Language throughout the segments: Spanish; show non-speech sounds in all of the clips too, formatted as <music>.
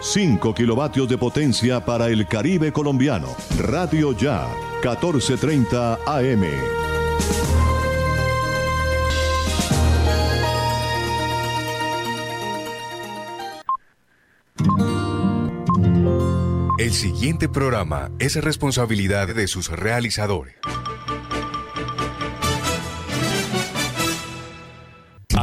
5 kilovatios de potencia para el Caribe colombiano. Radio Ya, 1430 AM. El siguiente programa es responsabilidad de sus realizadores.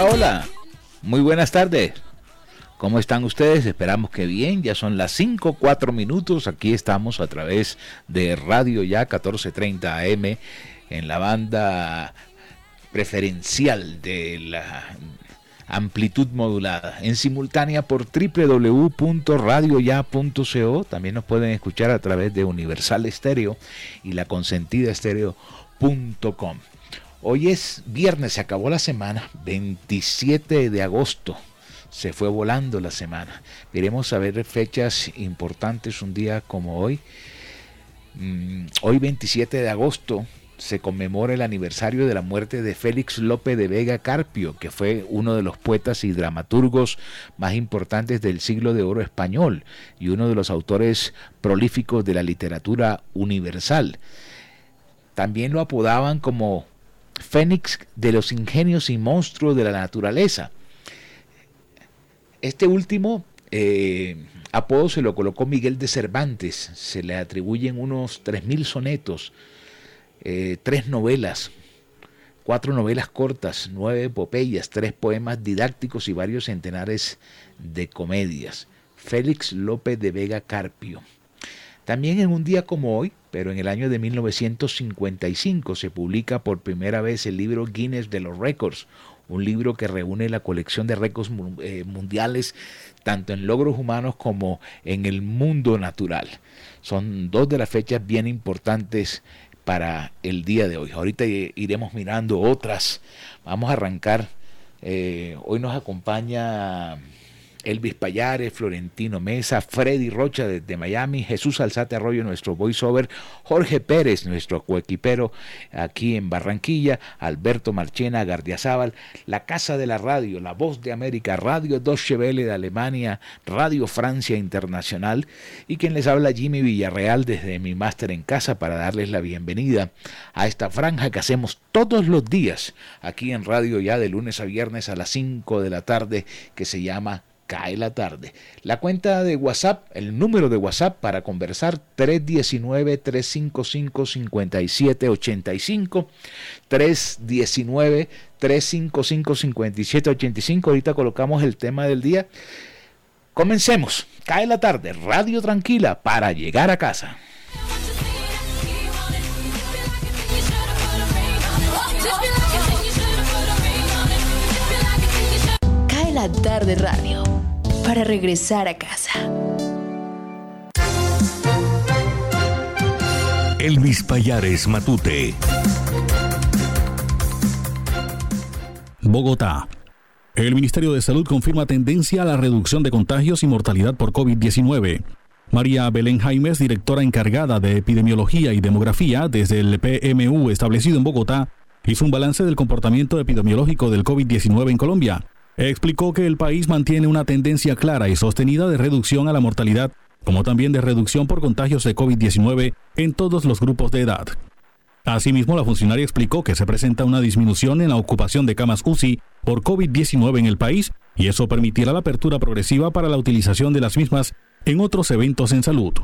Hola. Muy buenas tardes. ¿Cómo están ustedes? Esperamos que bien. Ya son las 5, 4 minutos. Aquí estamos a través de Radio Ya 1430 AM en la banda preferencial de la amplitud modulada. En simultánea por www.radioya.co. También nos pueden escuchar a través de Universal Estéreo y la consentida estéreo.com. Hoy es viernes, se acabó la semana, 27 de agosto. Se fue volando la semana. Veremos a ver fechas importantes un día como hoy. Mm, hoy 27 de agosto se conmemora el aniversario de la muerte de Félix López de Vega Carpio, que fue uno de los poetas y dramaturgos más importantes del siglo de oro español y uno de los autores prolíficos de la literatura universal. También lo apodaban como Fénix de los ingenios y monstruos de la naturaleza. Este último eh, apodo se lo colocó Miguel de Cervantes, se le atribuyen unos 3.000 sonetos, eh, tres novelas, cuatro novelas cortas, nueve epopeyas, tres poemas didácticos y varios centenares de comedias. Félix López de Vega Carpio. También en un día como hoy, pero en el año de 1955 se publica por primera vez el libro Guinness de los Récords, un libro que reúne la colección de récords eh, mundiales tanto en logros humanos como en el mundo natural. Son dos de las fechas bien importantes para el día de hoy. Ahorita iremos mirando otras. Vamos a arrancar. Eh, hoy nos acompaña Elvis Payares, Florentino Mesa, Freddy Rocha desde Miami, Jesús Alzate Arroyo, nuestro voiceover, Jorge Pérez, nuestro coequipero aquí en Barranquilla, Alberto Marchena, Gardiazabal, la Casa de la Radio, La Voz de América, Radio Deutsche de Alemania, Radio Francia Internacional y quien les habla Jimmy Villarreal desde mi máster en casa para darles la bienvenida a esta franja que hacemos todos los días aquí en Radio ya de lunes a viernes a las 5 de la tarde que se llama cae la tarde. La cuenta de WhatsApp, el número de WhatsApp para conversar 319-355-5785, 319-355-5785. Ahorita colocamos el tema del día. Comencemos. Cae la tarde, radio tranquila para llegar a casa. Cae la tarde radio para regresar a casa. Elvis Payares Matute. Bogotá El Ministerio de Salud confirma tendencia a la reducción de contagios y mortalidad por COVID-19. María Belén Jaimes, directora encargada de epidemiología y demografía desde el PMU establecido en Bogotá, hizo un balance del comportamiento epidemiológico del COVID-19 en Colombia. Explicó que el país mantiene una tendencia clara y sostenida de reducción a la mortalidad, como también de reducción por contagios de COVID-19 en todos los grupos de edad. Asimismo, la funcionaria explicó que se presenta una disminución en la ocupación de camas UCI por COVID-19 en el país y eso permitirá la apertura progresiva para la utilización de las mismas en otros eventos en salud.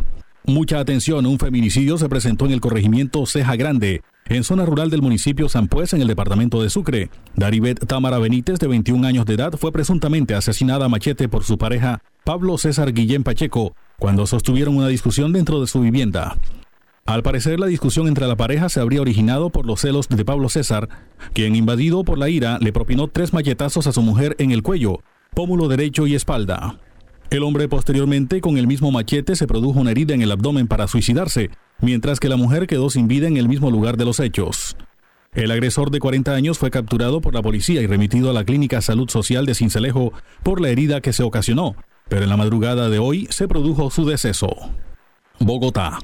Mucha atención, un feminicidio se presentó en el corregimiento Ceja Grande, en zona rural del municipio San Pues, en el departamento de Sucre. Daribet Tamara Benítez, de 21 años de edad, fue presuntamente asesinada a machete por su pareja, Pablo César Guillén Pacheco, cuando sostuvieron una discusión dentro de su vivienda. Al parecer, la discusión entre la pareja se habría originado por los celos de Pablo César, quien, invadido por la ira, le propinó tres machetazos a su mujer en el cuello, pómulo derecho y espalda. El hombre posteriormente, con el mismo machete, se produjo una herida en el abdomen para suicidarse, mientras que la mujer quedó sin vida en el mismo lugar de los hechos. El agresor de 40 años fue capturado por la policía y remitido a la Clínica Salud Social de Cincelejo por la herida que se ocasionó, pero en la madrugada de hoy se produjo su deceso. Bogotá.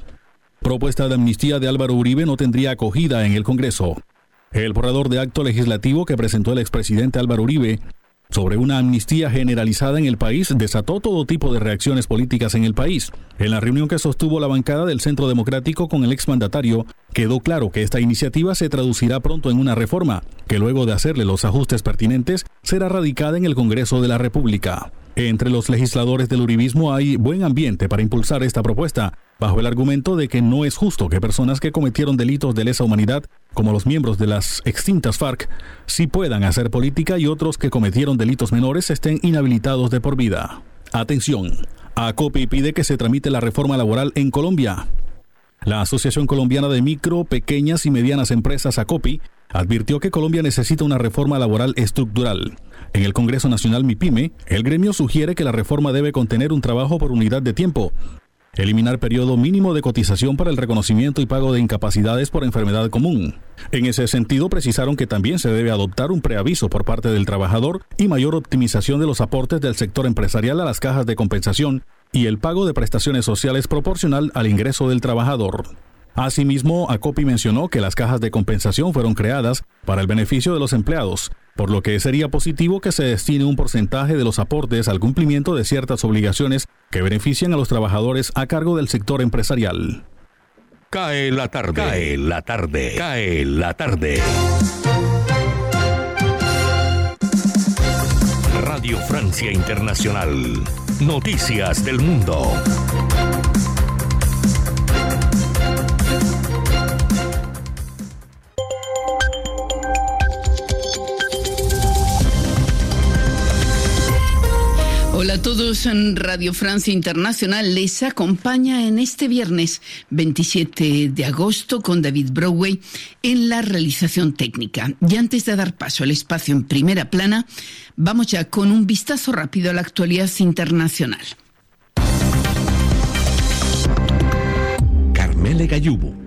Propuesta de amnistía de Álvaro Uribe no tendría acogida en el Congreso. El borrador de acto legislativo que presentó el expresidente Álvaro Uribe sobre una amnistía generalizada en el país desató todo tipo de reacciones políticas en el país. En la reunión que sostuvo la bancada del Centro Democrático con el exmandatario, quedó claro que esta iniciativa se traducirá pronto en una reforma, que luego de hacerle los ajustes pertinentes, será radicada en el Congreso de la República. Entre los legisladores del uribismo hay buen ambiente para impulsar esta propuesta, bajo el argumento de que no es justo que personas que cometieron delitos de lesa humanidad, como los miembros de las extintas FARC, sí puedan hacer política y otros que cometieron delitos menores estén inhabilitados de por vida. Atención, ACOPI pide que se tramite la reforma laboral en Colombia. La Asociación Colombiana de Micro, Pequeñas y Medianas Empresas, ACOPI, advirtió que Colombia necesita una reforma laboral estructural. En el Congreso Nacional MIPYME, el gremio sugiere que la reforma debe contener un trabajo por unidad de tiempo, eliminar periodo mínimo de cotización para el reconocimiento y pago de incapacidades por enfermedad común. En ese sentido, precisaron que también se debe adoptar un preaviso por parte del trabajador y mayor optimización de los aportes del sector empresarial a las cajas de compensación y el pago de prestaciones sociales proporcional al ingreso del trabajador. Asimismo, ACOPI mencionó que las cajas de compensación fueron creadas para el beneficio de los empleados, por lo que sería positivo que se destine un porcentaje de los aportes al cumplimiento de ciertas obligaciones que benefician a los trabajadores a cargo del sector empresarial. Cae la tarde, cae la tarde, cae la tarde. Radio Francia Internacional. Noticias del Mundo. A todos, en Radio Francia Internacional les acompaña en este viernes 27 de agosto con David Broadway en la realización técnica. Y antes de dar paso al espacio en primera plana, vamos ya con un vistazo rápido a la actualidad internacional. Carmele Gallubo.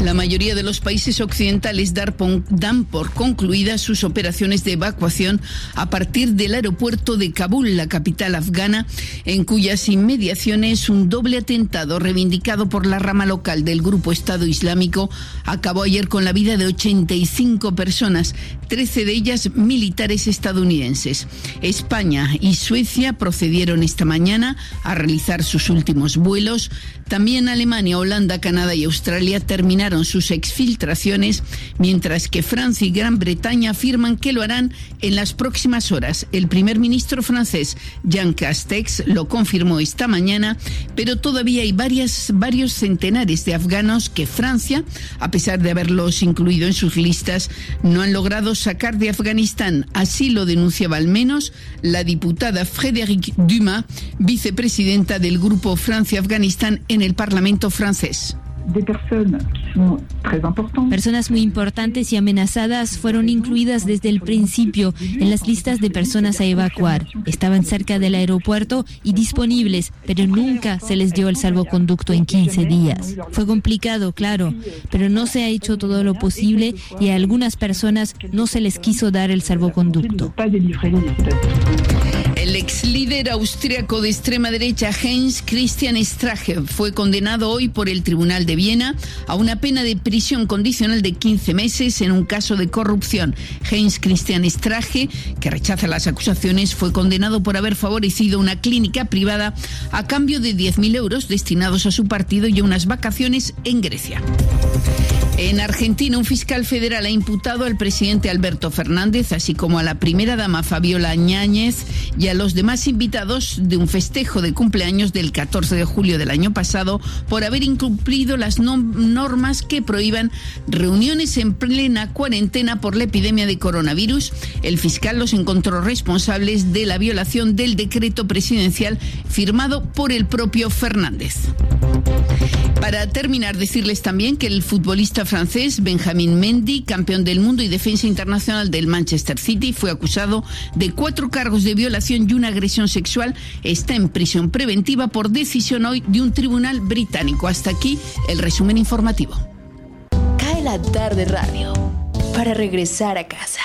La mayoría de los países occidentales dan por concluidas sus operaciones de evacuación a partir del aeropuerto de Kabul, la capital afgana, en cuyas inmediaciones un doble atentado reivindicado por la rama local del grupo Estado Islámico acabó ayer con la vida de 85 personas, 13 de ellas militares estadounidenses. España y Suecia procedieron esta mañana a realizar sus últimos vuelos. También Alemania, Holanda, Canadá y Australia terminaron sus exfiltraciones, mientras que Francia y Gran Bretaña afirman que lo harán en las próximas horas. El primer ministro francés, Jean Castex, lo confirmó esta mañana, pero todavía hay varias, varios centenares de afganos que Francia, a pesar de haberlos incluido en sus listas, no han logrado sacar de Afganistán. Así lo denunciaba al menos la diputada Frédéric Dumas, vicepresidenta del Grupo Francia-Afganistán en el Parlamento francés. Personas muy importantes y amenazadas fueron incluidas desde el principio en las listas de personas a evacuar. Estaban cerca del aeropuerto y disponibles, pero nunca se les dio el salvoconducto en 15 días. Fue complicado, claro, pero no se ha hecho todo lo posible y a algunas personas no se les quiso dar el salvoconducto. Ex líder austriaco de extrema derecha Heinz Christian Strache fue condenado hoy por el Tribunal de Viena a una pena de prisión condicional de 15 meses en un caso de corrupción. Heinz Christian Strache, que rechaza las acusaciones, fue condenado por haber favorecido una clínica privada a cambio de 10.000 euros destinados a su partido y a unas vacaciones en Grecia. En Argentina, un fiscal federal ha imputado al presidente Alberto Fernández, así como a la primera dama Fabiola Ñáñez y a los demás invitados de un festejo de cumpleaños del 14 de julio del año pasado por haber incumplido las normas que prohíban reuniones en plena cuarentena por la epidemia de coronavirus. El fiscal los encontró responsables de la violación del decreto presidencial firmado por el propio Fernández. Para terminar, decirles también que el futbolista francés Benjamin Mendy, campeón del mundo y defensa internacional del Manchester City, fue acusado de cuatro cargos de violación y una agresión sexual. Está en prisión preventiva por decisión hoy de un tribunal británico. Hasta aquí el resumen informativo. Cae la tarde radio para regresar a casa.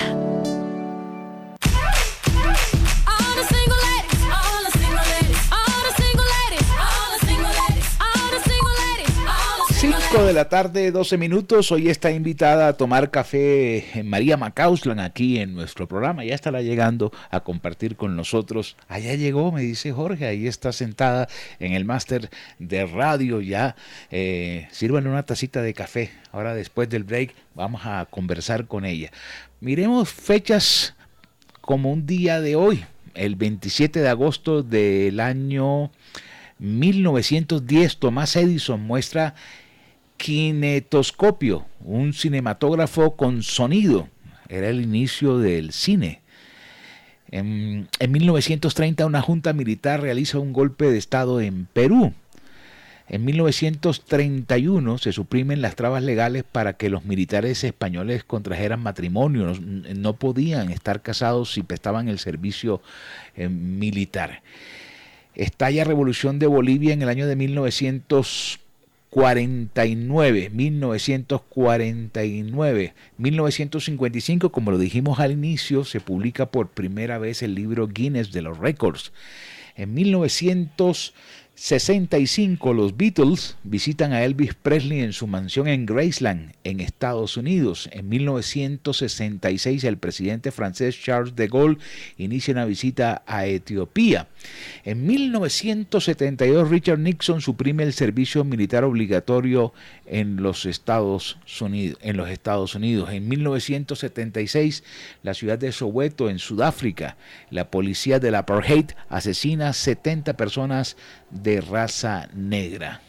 5 de la tarde, 12 minutos. Hoy está invitada a tomar café María Macauslan aquí en nuestro programa. Ya estará llegando a compartir con nosotros. Allá llegó, me dice Jorge. Ahí está sentada en el máster de radio. Ya eh, una tacita de café. Ahora, después del break, vamos a conversar con ella. Miremos fechas como un día de hoy, el 27 de agosto del año 1910. Tomás Edison muestra kinetoscopio, un cinematógrafo con sonido. Era el inicio del cine. En, 1930 una junta militar realiza un golpe de Estado en Perú. En 1931 se suprimen las trabas legales para que los militares españoles contrajeran matrimonio. No, podían estar casados si prestaban el servicio eh, militar. Estalla Revolución de Bolivia en el año de 1940. 49, 1949, 1955, como lo dijimos al inicio, se publica por primera vez el libro Guinness de los Récords. En 1900 65 los Beatles visitan a Elvis Presley en su mansión en Graceland, en Estados Unidos. En 1966 el presidente francés Charles de Gaulle inicia una visita a Etiopía. En 1972 Richard Nixon suprime el servicio militar obligatorio en los Estados Unidos. En, los Estados Unidos. en 1976 la ciudad de Soweto en Sudáfrica, la policía de la apartheid asesina 70 personas raza negra.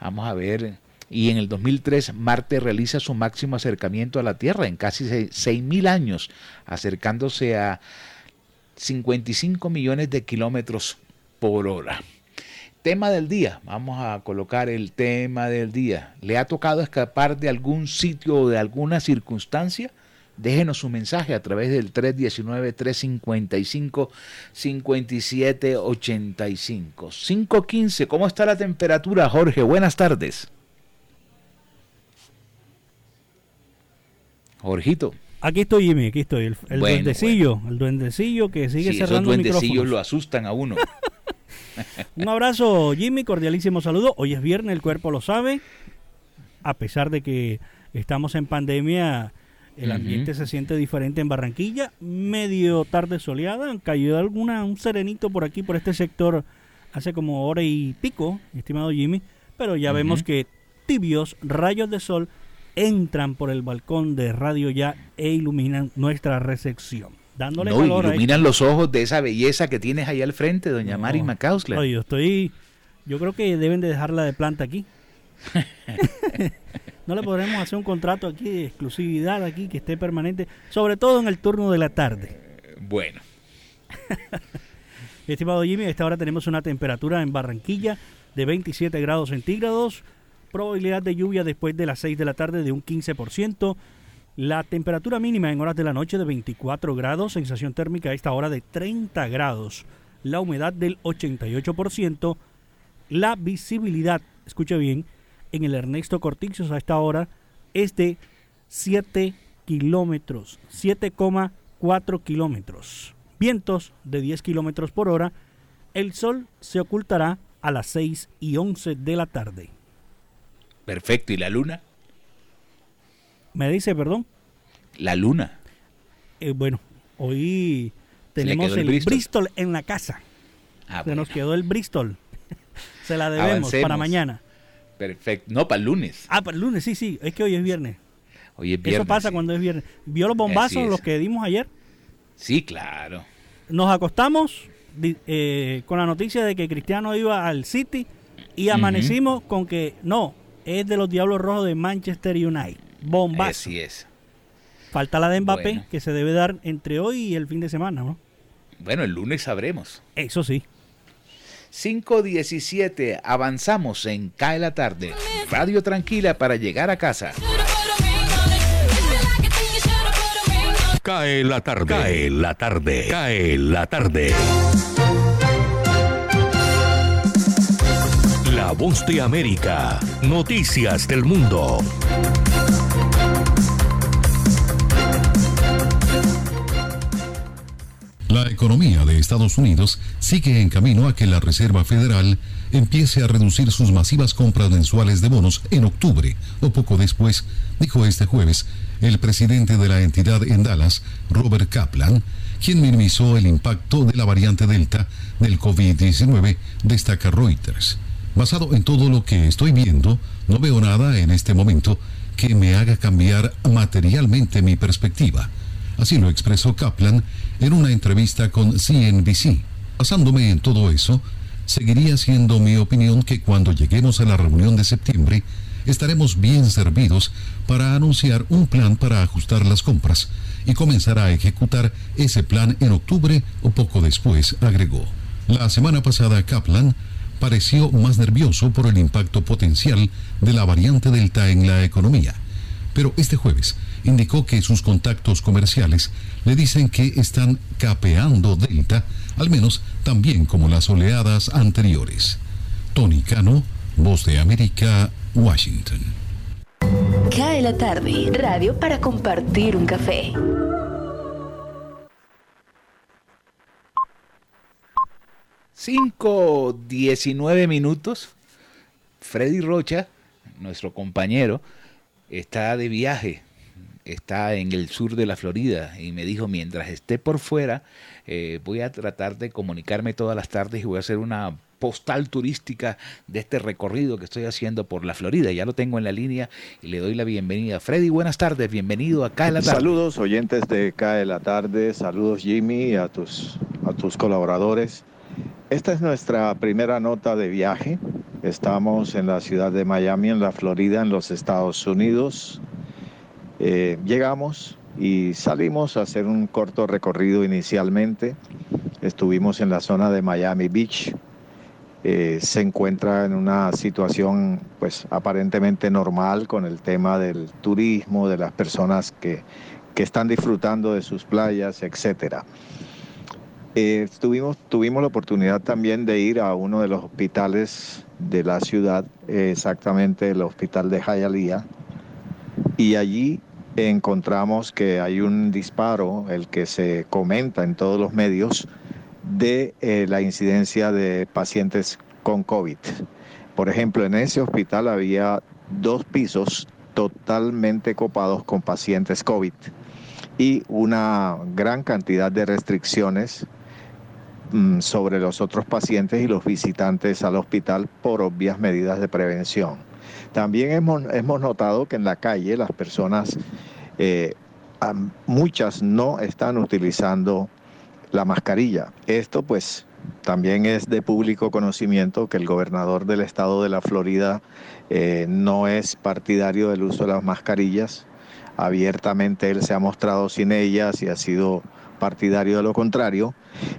Vamos a ver. Y en el 2003 Marte realiza su máximo acercamiento a la Tierra en casi 6.000 años, acercándose a 55 millones de kilómetros por hora. Tema del día, vamos a colocar el tema del día. ¿Le ha tocado escapar de algún sitio o de alguna circunstancia? Déjenos su mensaje a través del 319-355-5785. 515, ¿cómo está la temperatura, Jorge? Buenas tardes. Jorgito. Aquí estoy, Jimmy, aquí estoy. El, duendecillo, el duendecillo que sigue cerrando esos duendecillos lo asustan a uno. <laughs> Un abrazo, Jimmy, cordialísimo saludo. Hoy es viernes, el cuerpo lo sabe. A pesar de que estamos en pandemia, el ambiente se siente diferente en Barranquilla, medio tarde soleada, cayó alguna un serenito por aquí por este sector hace como hora y pico, estimado Jimmy, pero ya vemos que tibios rayos de sol entran por el balcón de Radio Ya e iluminan nuestra recepción. Dándole no, iluminan los ojos de esa belleza que tienes ahí al frente, doña Mari Macausler. yo estoy yo creo que deben de dejarla de planta aquí. <laughs> no le podremos hacer un contrato aquí de exclusividad aquí que esté permanente, sobre todo en el turno de la tarde. Bueno. <laughs> Estimado Jimmy, a esta hora tenemos una temperatura en Barranquilla de 27 grados centígrados. probabilidad de lluvia después de las 6 de la tarde de un 15%. La temperatura mínima en horas de la noche de 24 grados, sensación térmica a esta hora de 30 grados, la humedad del 88%, la visibilidad, escuche bien, en el Ernesto Corticios a esta hora es de 7 kilómetros, 7,4 kilómetros. Vientos de 10 kilómetros por hora. El sol se ocultará a las 6 y 11 de la tarde. Perfecto, ¿y la luna? Me dice, perdón. La luna. Eh, bueno, hoy tenemos el, Bristol. en la casa. Ah, Se nos quedó el Bristol. <laughs> Se la <laughs> debemos para mañana. Perfecto. No, para el lunes. Ah, para el lunes, sí, sí. Es que hoy es viernes. Hoy es viernes. Eso pasa cuando es viernes. ¿Vio los bombazos, los que dimos ayer? Sí, claro. Nos acostamos eh, con la noticia de que Cristiano iba al City y amanecimos con que no, es de los Diablos Rojos de Manchester United. Bombazo. Así es. Falta la de Mbappé, que se debe dar entre hoy y el fin de semana, ¿no? Bueno, el lunes sabremos. Eso sí. 5.17, avanzamos en Cae la tarde. Radio tranquila para llegar a casa. Cae la tarde. Cae la tarde. Cae la tarde. La voz de América. Noticias del mundo. La economía de Estados Unidos sigue en camino a que la Reserva Federal empiece a reducir sus masivas compras mensuales de bonos en octubre o poco después, dijo este jueves el presidente de la entidad en Dallas, Robert Kaplan, quien minimizó el impacto de la variante Delta del COVID-19, destaca Reuters. Basado en todo lo que estoy viendo, no veo nada en este momento que me haga cambiar materialmente mi perspectiva. Así lo expresó Kaplan en una entrevista con CNBC. Basándome en todo eso, seguiría siendo mi opinión que cuando lleguemos a la reunión de septiembre, estaremos bien servidos para anunciar un plan para ajustar las compras y comenzar a ejecutar ese plan en octubre o poco después, agregó. La semana pasada Kaplan pareció más nervioso por el impacto potencial de la variante Delta en la economía, pero este jueves indicó que sus contactos comerciales le dicen que están capeando Delta, al menos también como las oleadas anteriores. Tony Cano, Voz de América, Washington. Cae la tarde, radio para compartir un café. Cinco, diecinueve minutos. Freddy Rocha, nuestro compañero, está de viaje está en el sur de la Florida y me dijo, mientras esté por fuera, eh, voy a tratar de comunicarme todas las tardes y voy a hacer una postal turística de este recorrido que estoy haciendo por la Florida. Ya lo tengo en la línea y le doy la bienvenida. Freddy, buenas tardes, bienvenido a Cae la Tarde. Saludos oyentes de Cae la Tarde, saludos Jimmy a tus, a tus colaboradores. Esta es nuestra primera nota de viaje. Estamos en la ciudad de Miami, en la Florida, en los Estados Unidos. Eh, llegamos y salimos a hacer un corto recorrido inicialmente. Estuvimos en la zona de Miami Beach. Eh, se encuentra en una situación pues aparentemente normal con el tema del turismo, de las personas que, están disfrutando de sus playas, etcétera. Eh, tuvimos la oportunidad también de ir a uno de los hospitales de la ciudad, exactamente el hospital de Hialeah, y allí encontramos que hay un disparo, el que se comenta en todos los medios, de eh, la incidencia de pacientes con COVID. Por ejemplo, en ese hospital había dos pisos totalmente copados con pacientes COVID y una gran cantidad de restricciones mm, sobre los otros pacientes y los visitantes al hospital por obvias medidas de prevención. También hemos, notado que en la calle las personas, eh, muchas no están utilizando la mascarilla. Esto pues también es de público conocimiento que el gobernador del estado de la Florida eh, no es partidario del uso de las mascarillas. Abiertamente él se ha mostrado sin ellas y ha sido partidario de lo contrario.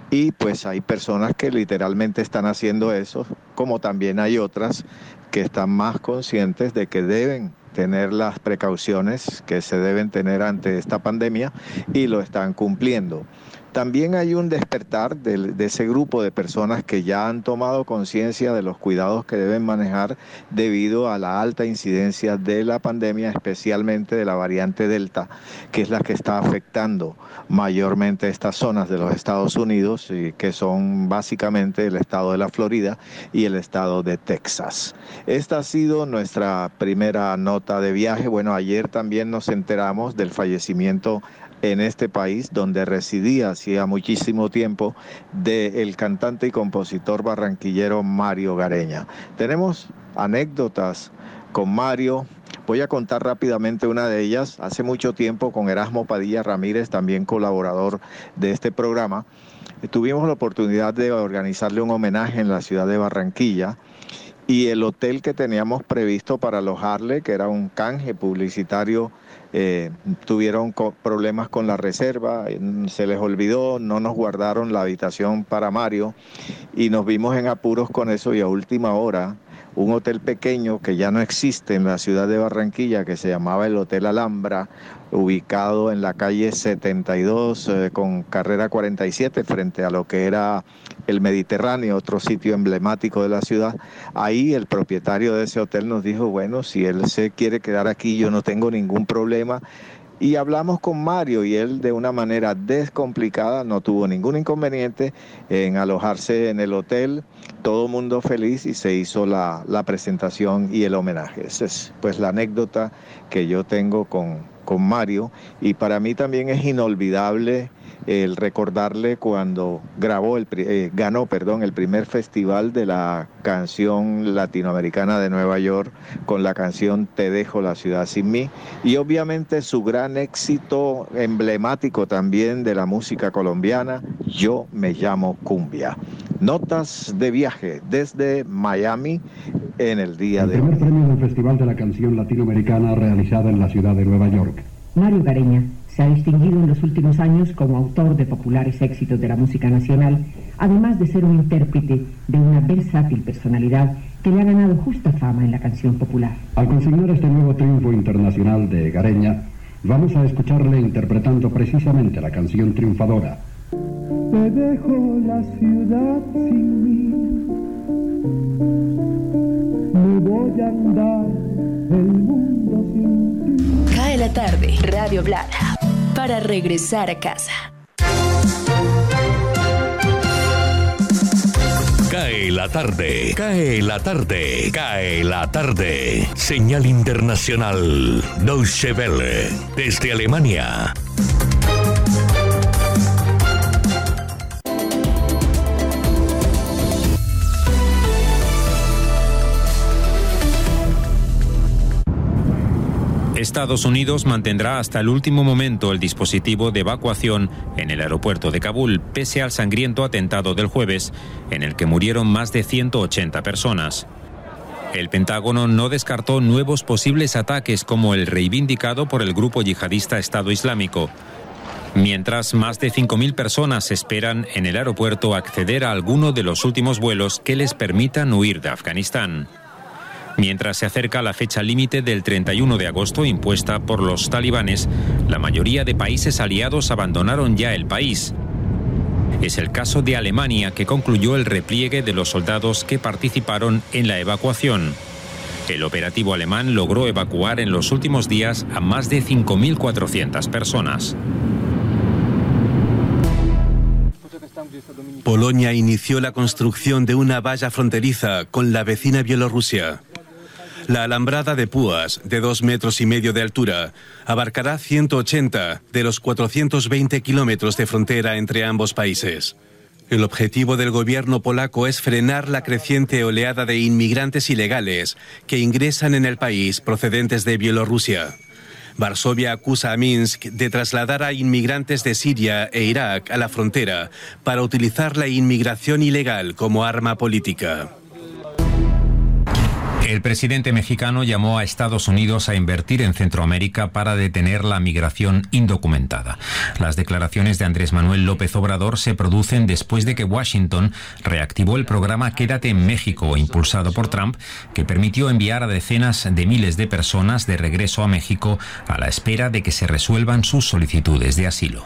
Y pues hay personas que literalmente están haciendo eso como también hay otras que están más conscientes de que deben tener las precauciones que se deben tener ante esta pandemia y lo están cumpliendo. También hay un despertar de, ese grupo de personas que ya han tomado conciencia de los cuidados que deben manejar debido a la alta incidencia de la pandemia, especialmente de la variante Delta, que es la que está afectando mayormente estas zonas de los Estados Unidos, que son básicamente el estado de la Florida y el estado de Texas. Esta ha sido nuestra primera nota de viaje. Bueno, ayer también nos enteramos del fallecimiento en este país, donde residía hacía muchísimo tiempo, del cantante y compositor barranquillero Mario Gareña. Tenemos anécdotas con Mario. Voy a contar rápidamente una de ellas. Hace mucho tiempo con Erasmo Padilla Ramírez, también colaborador de este programa, tuvimos la oportunidad de organizarle un homenaje en la ciudad de Barranquilla y el hotel que teníamos previsto para alojarle, que era un canje publicitario eh, tuvieron problemas con la reserva, se les olvidó, no nos guardaron la habitación para Mario y nos vimos en apuros con eso y a última hora un hotel pequeño que ya no existe en la ciudad de Barranquilla, que se llamaba el Hotel Alhambra, ubicado en la calle 72 eh, con carrera 47 frente a lo que era el Mediterráneo, otro sitio emblemático de la ciudad. Ahí el propietario de ese hotel nos dijo, bueno, si él se quiere quedar aquí, yo no tengo ningún problema. Y hablamos con Mario y él de una manera descomplicada no tuvo ningún inconveniente en alojarse en el hotel, todo mundo feliz y se hizo la, la presentación y el homenaje. Esa es pues la anécdota que yo tengo con, con Mario y para mí también es inolvidable el recordarle cuando grabó el eh, ganó perdón el primer festival de la canción latinoamericana de Nueva York con la canción Te dejo la ciudad sin mí y obviamente su gran éxito emblemático también de la música colombiana Yo me llamo cumbia notas de viaje desde Miami en el día de hoy. primer premio del Festival de la Canción Latinoamericana realizada en la ciudad de Nueva York. Mario Gareña se ha distinguido en los últimos años como autor de populares éxitos de la música nacional, además de ser un intérprete de una versátil personalidad que le ha ganado justa fama en la canción popular. Al conseguir este nuevo triunfo internacional de Gareña, vamos a escucharle interpretando precisamente la canción triunfadora. Te dejo la ciudad sin mí voy a andar el mundo sin ti. Cae la tarde, Radio Blada, para regresar a casa. Cae la tarde, cae la tarde, cae la tarde. Señal internacional, Deutsche Welle, desde Alemania. Estados Unidos mantendrá hasta el último momento el dispositivo de evacuación en el aeropuerto de Kabul, pese al sangriento atentado del jueves, en el que murieron más de 180 personas. El Pentágono no descartó nuevos posibles ataques como el reivindicado por el grupo yihadista Estado Islámico, mientras más de 5.000 personas esperan en el aeropuerto acceder a alguno de los últimos vuelos que les permitan huir de Afganistán mientras se acerca la fecha límite del 31 de agosto impuesta por los talibanes, la mayoría de países aliados abandonaron ya el país. Es el caso de Alemania, que concluyó el repliegue de los soldados que participaron en la evacuación. El operativo alemán logró evacuar en los últimos días a más de 5.400 personas. Polonia inició la construcción de una valla fronteriza con la vecina Bielorrusia. La alambrada de púas, de dos metros y medio de altura, abarcará 180 de los 420 kilómetros de frontera entre ambos países. El objetivo del gobierno polaco es frenar la creciente oleada de inmigrantes ilegales que ingresan en el país procedentes de Bielorrusia. Varsovia acusa a Minsk de trasladar a inmigrantes de Siria e Irak a la frontera para utilizar la inmigración ilegal como arma política. El presidente mexicano llamó a Estados Unidos a invertir en Centroamérica para detener la migración indocumentada. Las declaraciones de Andrés Manuel López Obrador se producen después de que Washington reactivó el programa Quédate en México, impulsado por Trump, que permitió enviar a decenas de miles de personas de regreso a México a la espera de que se resuelvan sus solicitudes de asilo.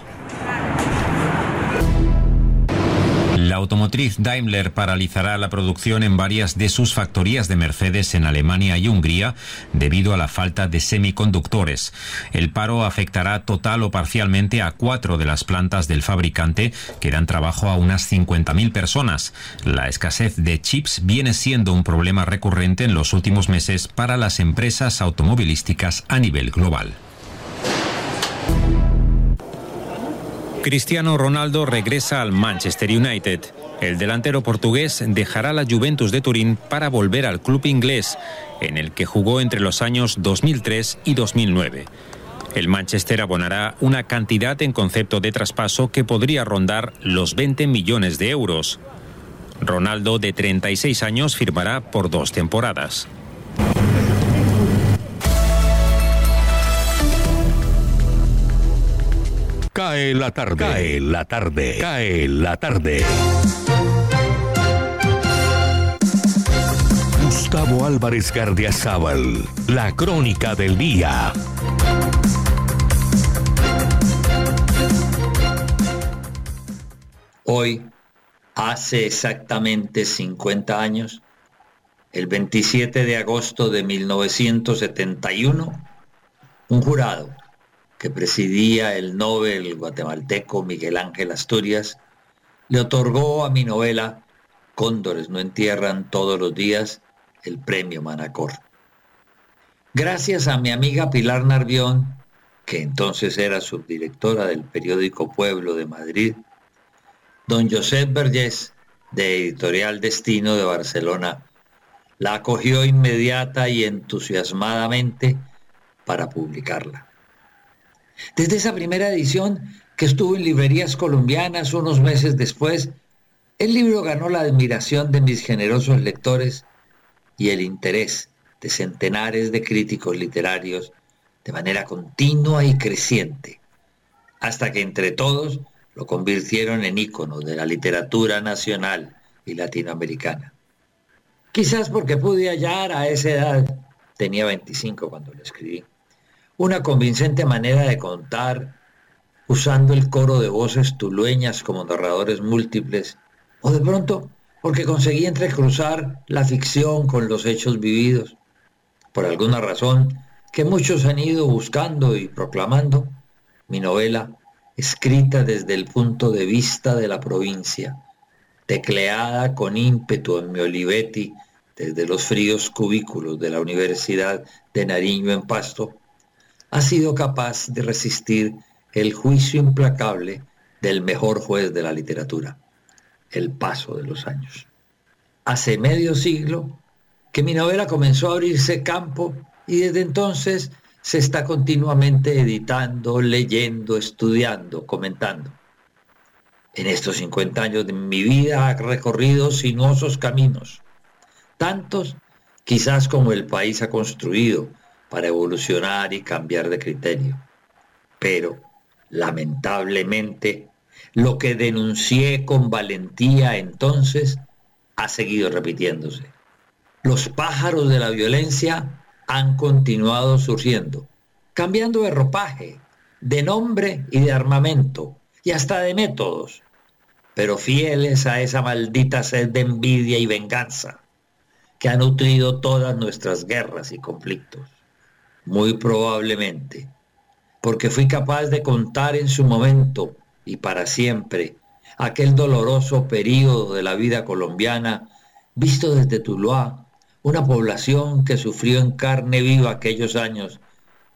La automotriz Daimler paralizará la producción en varias de sus factorías de Mercedes en Alemania y Hungría debido a la falta de semiconductores. El paro afectará total o parcialmente a cuatro de las plantas del fabricante que dan trabajo a unas 50.000 personas. La escasez de chips viene siendo un problema recurrente en los últimos meses para las empresas automovilísticas a nivel global. Cristiano Ronaldo regresa al Manchester United. El delantero portugués dejará la Juventus de Turín para volver al club inglés, en el que jugó entre los años 2003 y 2009. El Manchester abonará una cantidad en concepto de traspaso que podría rondar los 20 millones de euros. Ronaldo, de 36 años, firmará por dos temporadas. Cae la tarde. Cae la tarde. Cae la tarde. Gustavo Álvarez Gardiazabal. La crónica del día. Hoy, hace exactamente 50 años, el 27 de agosto de 1971, un jurado que presidía el Nobel guatemalteco Miguel Ángel Asturias, le otorgó a mi novela Cóndores no entierran todos los días el premio Manacor. Gracias a mi amiga Pilar Narvión, que entonces era subdirectora del periódico Pueblo de Madrid, don Josep Vergés, de Editorial Destino de Barcelona, la acogió inmediata y entusiasmadamente para publicarla. Desde esa primera edición, que estuvo en librerías colombianas unos meses después, el libro ganó la admiración de mis generosos lectores y el interés de centenares de críticos literarios de manera continua y creciente, hasta que entre todos lo convirtieron en ícono de la literatura nacional y latinoamericana. Quizás porque pude hallar a esa edad, tenía 25 cuando lo escribí, una convincente manera de contar, usando el coro de voces tulueñas como narradores múltiples, o de pronto porque conseguí entrecruzar la ficción con los hechos vividos. Por alguna razón que muchos han ido buscando y proclamando, mi novela, escrita desde el punto de vista de la provincia, tecleada con ímpetu en mi Olivetti desde los fríos cubículos de la Universidad de Nariño en Pasto, ha sido capaz de resistir el juicio implacable del mejor juez de la literatura, el paso de los años. Hace medio siglo que mi novela comenzó a abrirse campo y desde entonces se está continuamente editando, leyendo, estudiando, comentando. En estos 50 años de mi vida ha recorrido sinuosos caminos, tantos quizás como el país ha construido, para evolucionar y cambiar de criterio. Pero, lamentablemente, lo que denuncié con valentía entonces ha seguido repitiéndose. Los pájaros de la violencia han continuado surgiendo, cambiando de ropaje, de nombre y de armamento, y hasta de métodos, pero fieles a esa maldita sed de envidia y venganza que ha nutrido todas nuestras guerras y conflictos. Muy probablemente, porque fui capaz de contar en su momento y para siempre aquel doloroso período de la vida colombiana visto desde Tuluá, una población que sufrió en carne viva aquellos años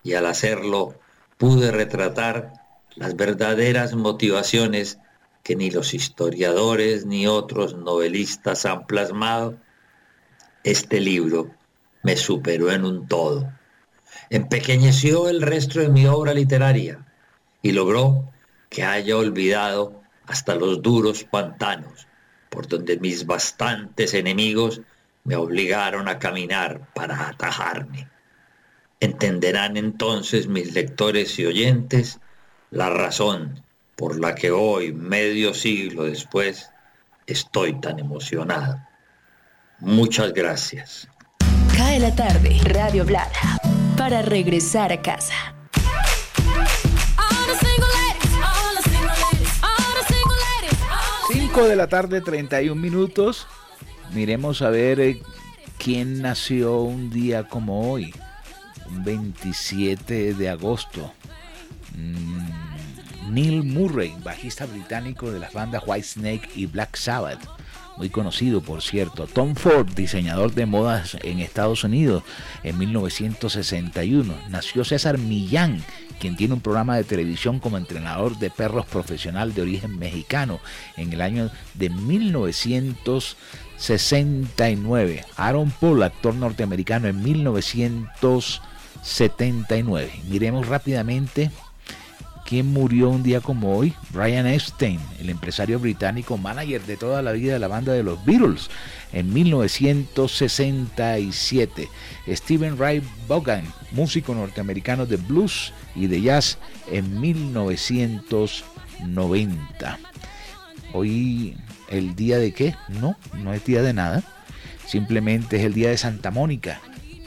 y al hacerlo pude retratar las verdaderas motivaciones que ni los historiadores ni otros novelistas han plasmado, este libro me superó en un todo empequeñeció el resto de mi obra literaria y logró que haya olvidado hasta los duros pantanos por donde mis bastantes enemigos me obligaron a caminar para atajarme. Entenderán entonces mis lectores y oyentes la razón por la que hoy, medio siglo después, estoy tan emocionado. Muchas gracias. La tarde, Radio Blada, para regresar a casa. 5 de la tarde, 31 minutos. Miremos a ver eh, quién nació un día como hoy, un 27 de agosto. Mm, Neil Murray, bajista británico de las bandas Whitesnake y Black Sabbath muy conocido por cierto. Tom Ford, diseñador de modas en Estados Unidos en 1961. Nació César Millán, quien tiene un programa de televisión como entrenador de perros profesional de origen mexicano en el año de 1969. Aaron Paul, actor norteamericano en 1979. Miremos rápidamente ¿Quién murió un día como hoy? Brian Epstein, el empresario británico, manager de toda la vida de la banda de los Beatles, en 1967. Stephen Ray Vaughan, músico norteamericano de blues y de jazz, en 1990. Hoy, ¿el día de qué? No, no es día de nada. Simplemente es el día de Santa Mónica,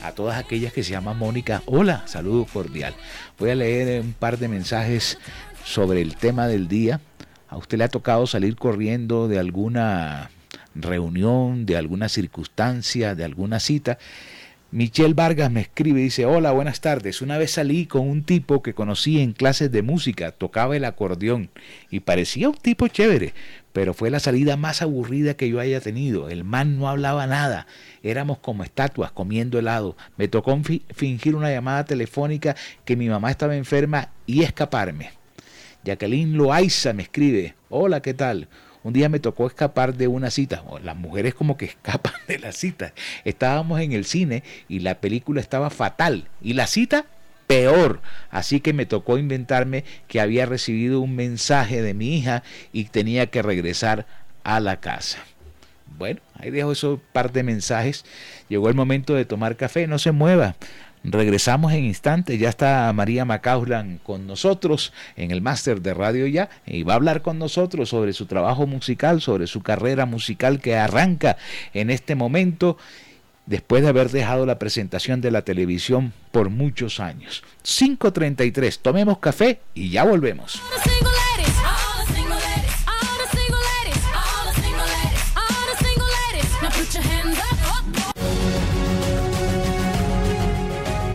a todas aquellas que se llaman Mónica, hola, saludo cordial. Voy a leer un par de mensajes sobre el tema del día. ¿A usted le ha tocado salir corriendo de alguna reunión, de alguna circunstancia, de alguna cita? Michelle Vargas me escribe y dice, hola, buenas tardes. Una vez salí con un tipo que conocí en clases de música, tocaba el acordeón y parecía un tipo chévere, pero fue la salida más aburrida que yo haya tenido. El man no hablaba nada. Éramos como estatuas comiendo helado. Me tocó fingir una llamada telefónica que mi mamá estaba enferma y escaparme. Jacqueline Loaiza me escribe, hola, ¿qué tal? Un día me tocó escapar de una cita. Las mujeres como que <laughs> escapan de la cita. Estábamos en el cine y la película estaba fatal. Y la cita peor. Así que me tocó inventarme que había recibido un mensaje de mi hija y tenía que regresar a la casa. Bueno, ahí dejo esos par de mensajes. Llegó el momento de tomar café, no se mueva. Regresamos en instantes, ya está María Macauslan con nosotros en el máster de radio ya y va a hablar con nosotros sobre su trabajo musical, sobre su carrera musical que arranca en este momento después de haber dejado la presentación de la televisión por muchos años. 5.33, tomemos café y ya volvemos.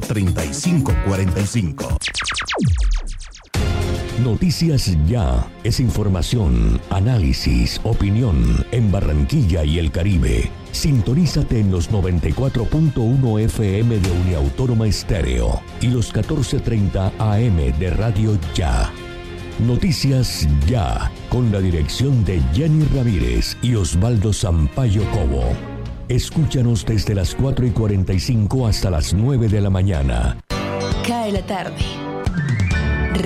315-545-3545. Noticias Ya es información, análisis, opinión en Barranquilla y el Caribe. Sintonízate en los 94.1 FM de Uniautónoma Estéreo y los 14.30 AM de Radio Ya. Noticias Ya, con la dirección de Jenny Ramírez y Osvaldo Sampaio Cobo. Escúchanos desde las 4 y 45 hasta las 9 de la mañana. Cae la tarde.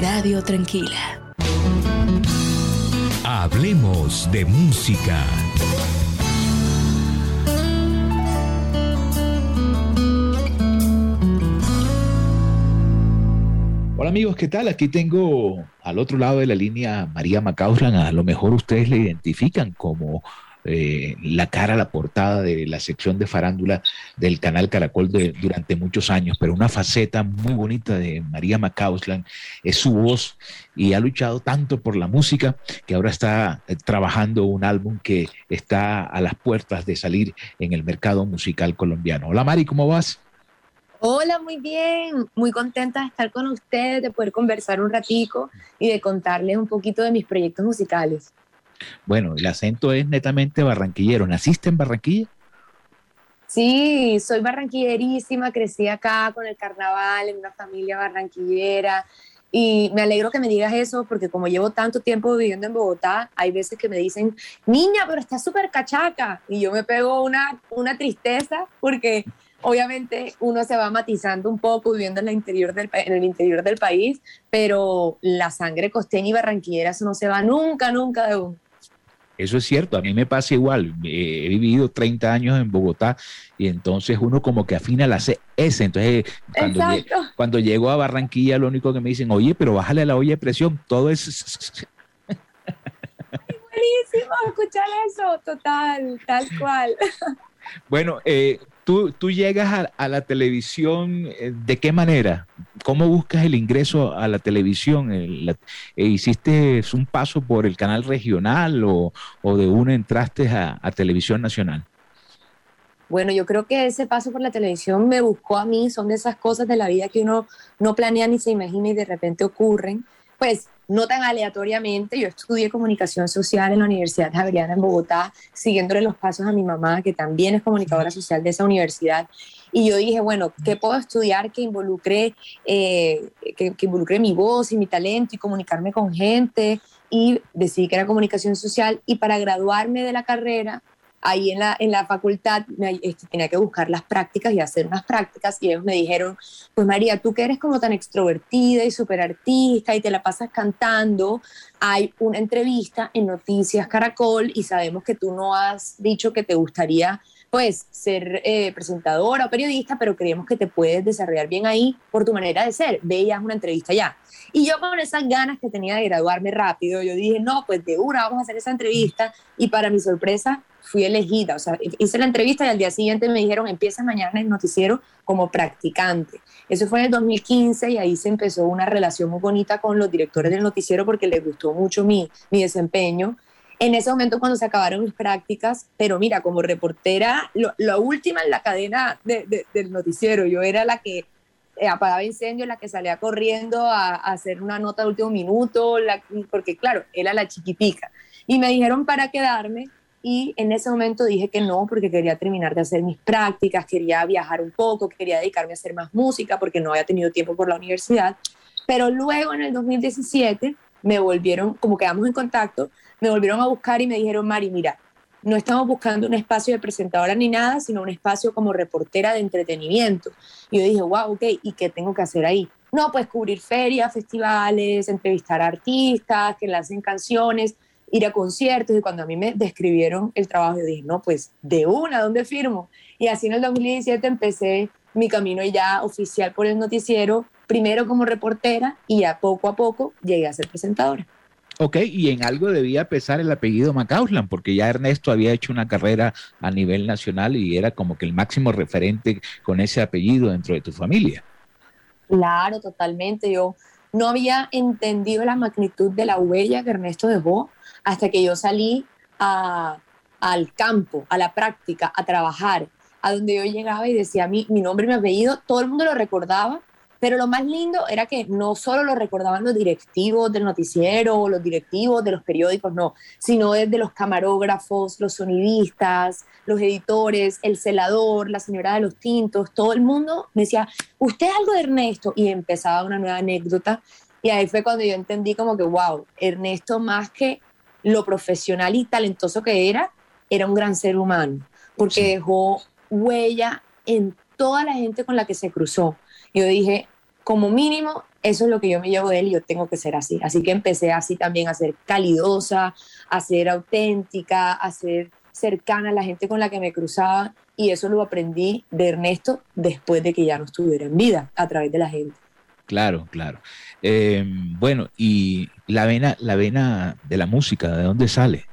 Radio Tranquila. Hablemos de música. Hola amigos, ¿qué tal? Aquí tengo al otro lado de la línea María Macauslan. A lo mejor ustedes le identifican como eh, la cara, la portada de la sección de farándula del canal Caracol durante muchos años, pero una faceta muy bonita de María Macauslan es su voz y ha luchado tanto por la música que ahora está eh, trabajando un álbum que está a las puertas de salir en el mercado musical colombiano. Hola Mari, ¿cómo vas? Hola, muy bien, muy contenta de estar con ustedes, de poder conversar un ratico y de contarles un poquito de mis proyectos musicales. Bueno, el acento es netamente barranquillero. ¿Naciste en Barranquilla? Sí, soy barranquillerísima, crecí acá con el carnaval, en una familia barranquillera. Y me alegro que me digas eso porque como llevo tanto tiempo viviendo en Bogotá, hay veces que me dicen, niña, pero estás súper cachaca. Y yo me pego una, una tristeza porque obviamente uno se va matizando un poco viviendo en, en el interior del país, pero la sangre costeña y barranquillera eso no se va nunca, nunca de uno. Eso es cierto, a mí me pasa igual. He vivido 30 años en Bogotá y entonces uno como que afina la S. Entonces, cuando, cuando llego a Barranquilla, lo único que me dicen, oye, pero bájale la olla de presión, todo es... <laughs> Buenísimo escuchar eso, total, tal cual. <laughs> Bueno, eh, Tú, tú llegas a, la televisión, eh, ¿de qué manera? ¿Cómo buscas el ingreso a la televisión? Eh, ¿Hiciste un paso por el canal regional o, de uno entraste a, a, televisión nacional? Bueno, yo creo que ese paso por la televisión me buscó a mí, son de esas cosas de la vida que uno no planea ni se imagina y de repente ocurren. Pues no tan aleatoriamente. Yo estudié comunicación social en la Universidad Javeriana en Bogotá, siguiéndole los pasos a mi mamá, que también es comunicadora social de esa universidad. Y yo dije, bueno, ¿qué puedo estudiar que involucre, eh, que, que involucre mi voz y mi talento y comunicarme con gente? Y decidí que era comunicación social. Y para graduarme de la carrera, ahí en la, en la facultad este, tenía que buscar las prácticas y hacer unas prácticas y ellos me dijeron, pues María, tú que eres como tan extrovertida y súper artista y te la pasas cantando, hay una entrevista en Noticias Caracol y sabemos que tú no has dicho que te gustaría pues ser eh, presentadora o periodista, pero creemos que te puedes desarrollar bien ahí por tu manera de ser. Ve ya una entrevista ya. Y yo con esas ganas que tenía de graduarme rápido, yo dije, no, pues de una vamos a hacer esa entrevista. Y para mi sorpresa, fui elegida. O sea, hice la entrevista y al día siguiente me dijeron, empieza mañana el noticiero como practicante. Eso fue en el 2015 y ahí se empezó una relación muy bonita con los directores del noticiero porque les gustó mucho mi, mi desempeño. En ese momento cuando se acabaron mis prácticas, pero mira, como reportera, la última en la cadena del noticiero, yo era la que eh, apagaba incendios, la que salía corriendo a, hacer una nota de último minuto, porque claro, era la chiquitica. Y me dijeron para quedarme y en ese momento dije que no porque quería terminar de hacer mis prácticas, quería viajar un poco, quería dedicarme a hacer más música porque no había tenido tiempo por la universidad. Pero luego en el 2017 me volvieron, como quedamos en contacto, me volvieron a buscar y me dijeron, Mari, mira, no estamos buscando un espacio de presentadora ni nada, sino un espacio como reportera de entretenimiento. Y yo dije, wow, ok, ¿y qué tengo que hacer ahí? No, pues cubrir ferias, festivales, entrevistar a artistas que le hacen canciones ir a conciertos y cuando a mí me describieron el trabajo, yo dije, no, pues de una, ¿dónde firmo? Y así en el 2017 empecé mi camino ya oficial por el noticiero, primero como reportera y ya poco a poco llegué a ser presentadora. Ok, y en algo debía pesar el apellido Macauslan, porque ya Ernesto había hecho una carrera a nivel nacional y era como que el máximo referente con ese apellido dentro de tu familia. Claro, totalmente. Yo no había entendido la magnitud de la huella que Ernesto dejó hasta que yo salí al campo, a la práctica, a trabajar, a donde yo llegaba y decía mi, mi nombre y mi apellido, todo el mundo lo recordaba, Pero lo más lindo era que no solo lo recordaban los directivos del noticiero, los directivos de los periódicos, no, sino desde los camarógrafos, los sonidistas, los editores, el celador, la señora de los tintos, todo el mundo me decía, ¿usted es algo de Ernesto? Y empezaba una nueva anécdota. Y ahí fue cuando yo entendí como que, wow, Ernesto más que lo profesional y talentoso que era, era un gran ser humano, porque dejó huella en toda la gente con la que se cruzó. Yo dije, como mínimo, eso es lo que yo me llevo de él y yo tengo que ser así. Así que empecé así también a ser calidosa, a ser auténtica, a ser cercana a la gente con la que me cruzaba y eso lo aprendí de Ernesto después de que ya no estuviera en vida, a través de la gente. Claro, claro. Eh, bueno, y la vena, la vena de la música, ¿de dónde sale?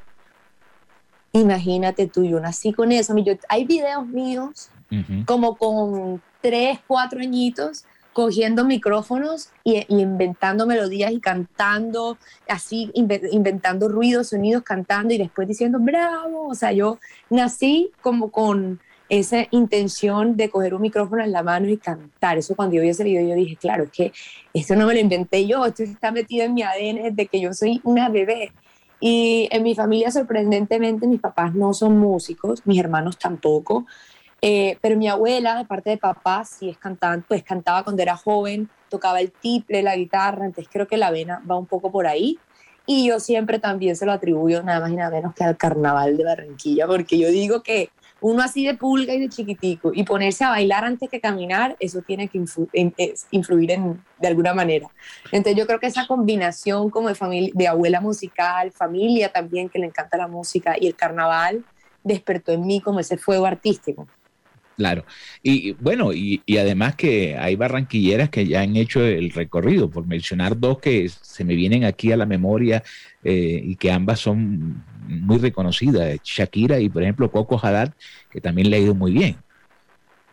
Imagínate tú, yo nací con eso. hay videos míos como con tres, cuatro añitos cogiendo micrófonos y, inventando melodías y cantando, así inventando ruidos, sonidos, cantando y después diciendo bravo. O sea, yo nací como con esa intención de coger un micrófono en la mano y cantar. Eso cuando yo vi ese video yo dije, claro, es que esto no me lo inventé yo, esto está metido en mi ADN desde que yo soy una bebé. Y en mi familia sorprendentemente mis papás no son músicos, mis hermanos tampoco. Eh, pero mi abuela, de parte de papá, sí es cantante, pues cantaba cuando era joven, tocaba el tiple, la guitarra, entonces creo que la vena va un poco por ahí. Y yo siempre también se lo atribuyo nada más y nada menos que al carnaval de Barranquilla, porque yo digo que uno así de pulga y de chiquitico y ponerse a bailar antes que caminar, eso tiene que influir en, de alguna manera. Entonces yo creo que esa combinación como de, familia, de abuela musical, familia también que le encanta la música y el carnaval despertó en mí como ese fuego artístico. Claro. Y bueno, y, además que hay barranquilleras que ya han hecho el recorrido, por mencionar dos que se me vienen aquí a la memoria eh, y que ambas son muy reconocidas, Shakira y por ejemplo Coco Haddad, que también le ha ido muy bien.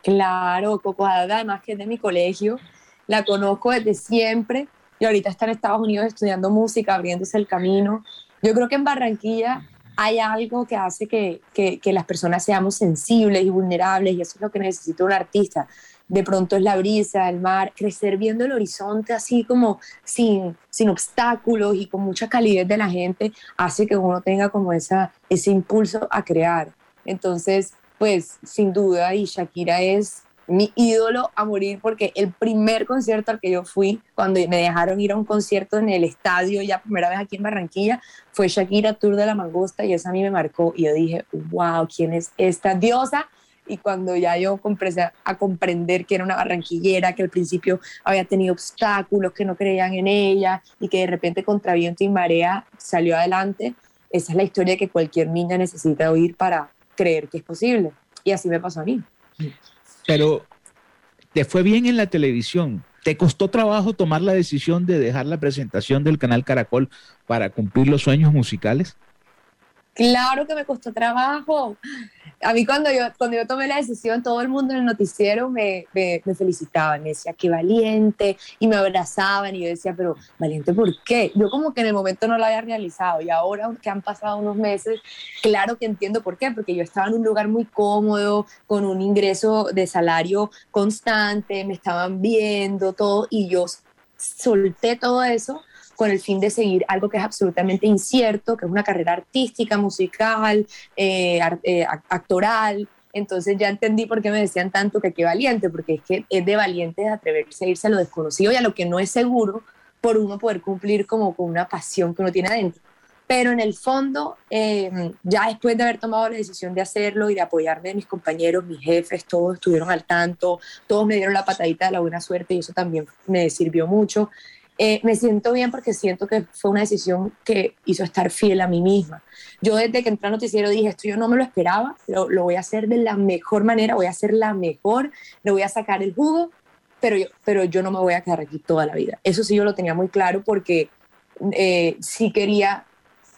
Claro, Coco Haddad además que es de mi colegio, la conozco desde siempre y ahorita está en Estados Unidos estudiando música, abriéndose el camino. Yo creo que en Barranquilla hay algo que hace que, que, las personas seamos sensibles y vulnerables y eso es lo que necesita un artista. De pronto es la brisa, el mar, crecer viendo el horizonte así como sin, sin obstáculos y con mucha calidez de la gente hace que uno tenga como esa, ese impulso a crear. Entonces, pues sin duda, y Shakira es mi ídolo a morir porque el primer concierto al que yo fui, cuando me dejaron ir a un concierto en el estadio, ya primera vez aquí en Barranquilla, fue Shakira Tour de la Mangosta y eso a mí me marcó y yo dije, wow, ¿quién es esta diosa? Y cuando ya yo empecé a comprender que era una barranquillera, que al principio había tenido obstáculos, que no creían en ella y que de repente contra viento y marea salió adelante, esa es la historia que cualquier niña necesita oír para creer que es posible. Y así me pasó a mí. Pero te fue bien en la televisión. ¿Te costó trabajo tomar la decisión de dejar la presentación del canal Caracol para cumplir los sueños musicales? Claro que me costó trabajo a mí cuando yo, cuando yo tomé la decisión, todo el mundo en el noticiero me, me, felicitaba, me decía, qué valiente, y me abrazaban, y yo decía, pero valiente, ¿por qué? Yo como que en el momento no lo había realizado, y ahora que han pasado unos meses, claro que entiendo por qué, porque yo estaba en un lugar muy cómodo, con un ingreso de salario constante, me estaban viendo todo, y yo solté todo eso con el fin de seguir algo que es absolutamente incierto, que es una carrera artística, musical, eh, eh, actoral. Entonces ya entendí por qué me decían tanto que qué valiente, porque es que es de valiente atreverse a irse a lo desconocido y a lo que no es seguro por uno poder cumplir como con una pasión que uno tiene adentro. Pero en el fondo, eh, ya después de haber tomado la decisión de hacerlo y de apoyarme mis compañeros, mis jefes, todos estuvieron al tanto, todos me dieron la patadita de la buena suerte y eso también me sirvió mucho. Eh, me siento bien porque siento que fue una decisión que hizo estar fiel a mí misma. Yo desde que entré al noticiero dije, esto yo no me lo esperaba, lo, lo voy a hacer de la mejor manera, voy a hacer la mejor, le voy a sacar el jugo, pero yo, pero yo no me voy a quedar aquí toda la vida. Eso sí yo lo tenía muy claro porque eh, sí quería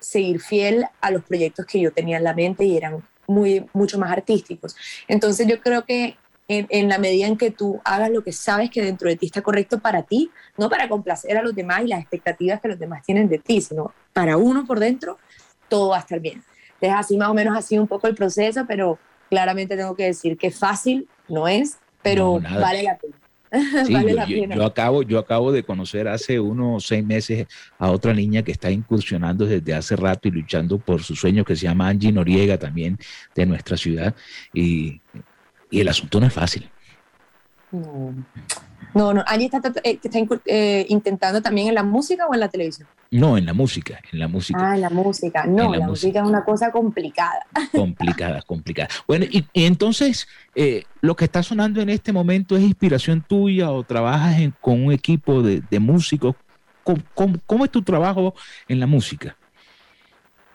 seguir fiel a los proyectos que yo tenía en la mente y eran muy, mucho más artísticos. Entonces yo creo que en, la medida en que tú hagas lo que sabes que dentro de ti está correcto para ti, no para complacer a los demás y las expectativas que los demás tienen de ti, sino para uno por dentro, todo va a estar bien. Entonces así más o menos sido un poco el proceso, pero claramente tengo que decir que fácil no es, pero vale la pena. <laughs> Sí, yo, acabo, yo acabo de conocer hace unos seis meses a otra niña que está incursionando desde hace rato y luchando por su sueño, que se llama Angie Noriega, también de nuestra ciudad. Y, y el asunto no es fácil. No. No, no, Angie está, eh, eh, intentando también en la música o en la televisión. No, en la música, en la música. Ah, en la música. No, la, música. es una cosa complicada. <laughs> Complicada, complicada. Bueno, y, entonces, eh, lo que está sonando en este momento es inspiración tuya o trabajas con un equipo de, músicos. cómo, es tu trabajo en la música?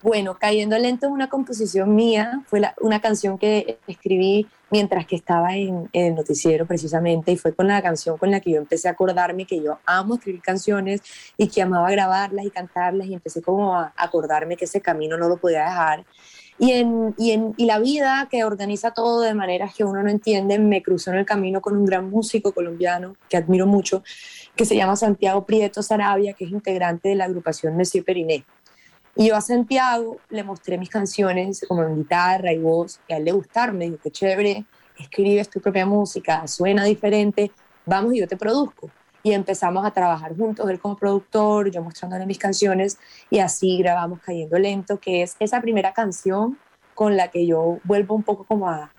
Bueno, Cayendo Lento es una composición mía, fue una canción que escribí mientras que estaba en, el noticiero precisamente y fue con la canción con la que yo empecé a acordarme que yo amo escribir canciones y que amaba grabarlas y cantarlas y empecé como a acordarme que ese camino no lo podía dejar. Y, en, y, en, y la vida que organiza todo de maneras que uno no entiende, me cruzó en el camino con un gran músico colombiano que admiro mucho, que se llama Santiago Prieto Sarabia, que es integrante de la agrupación Monsieur Periné. Y yo a Santiago le mostré mis canciones como en guitarra y voz, y a él le gustaron, me dijo, qué chévere, escribes tu propia música, suena diferente, vamos y yo te produzco. Y empezamos a trabajar juntos, él como productor, yo mostrándole mis canciones, y así grabamos Cayendo Lento, que es esa primera canción con la que yo vuelvo un poco como a,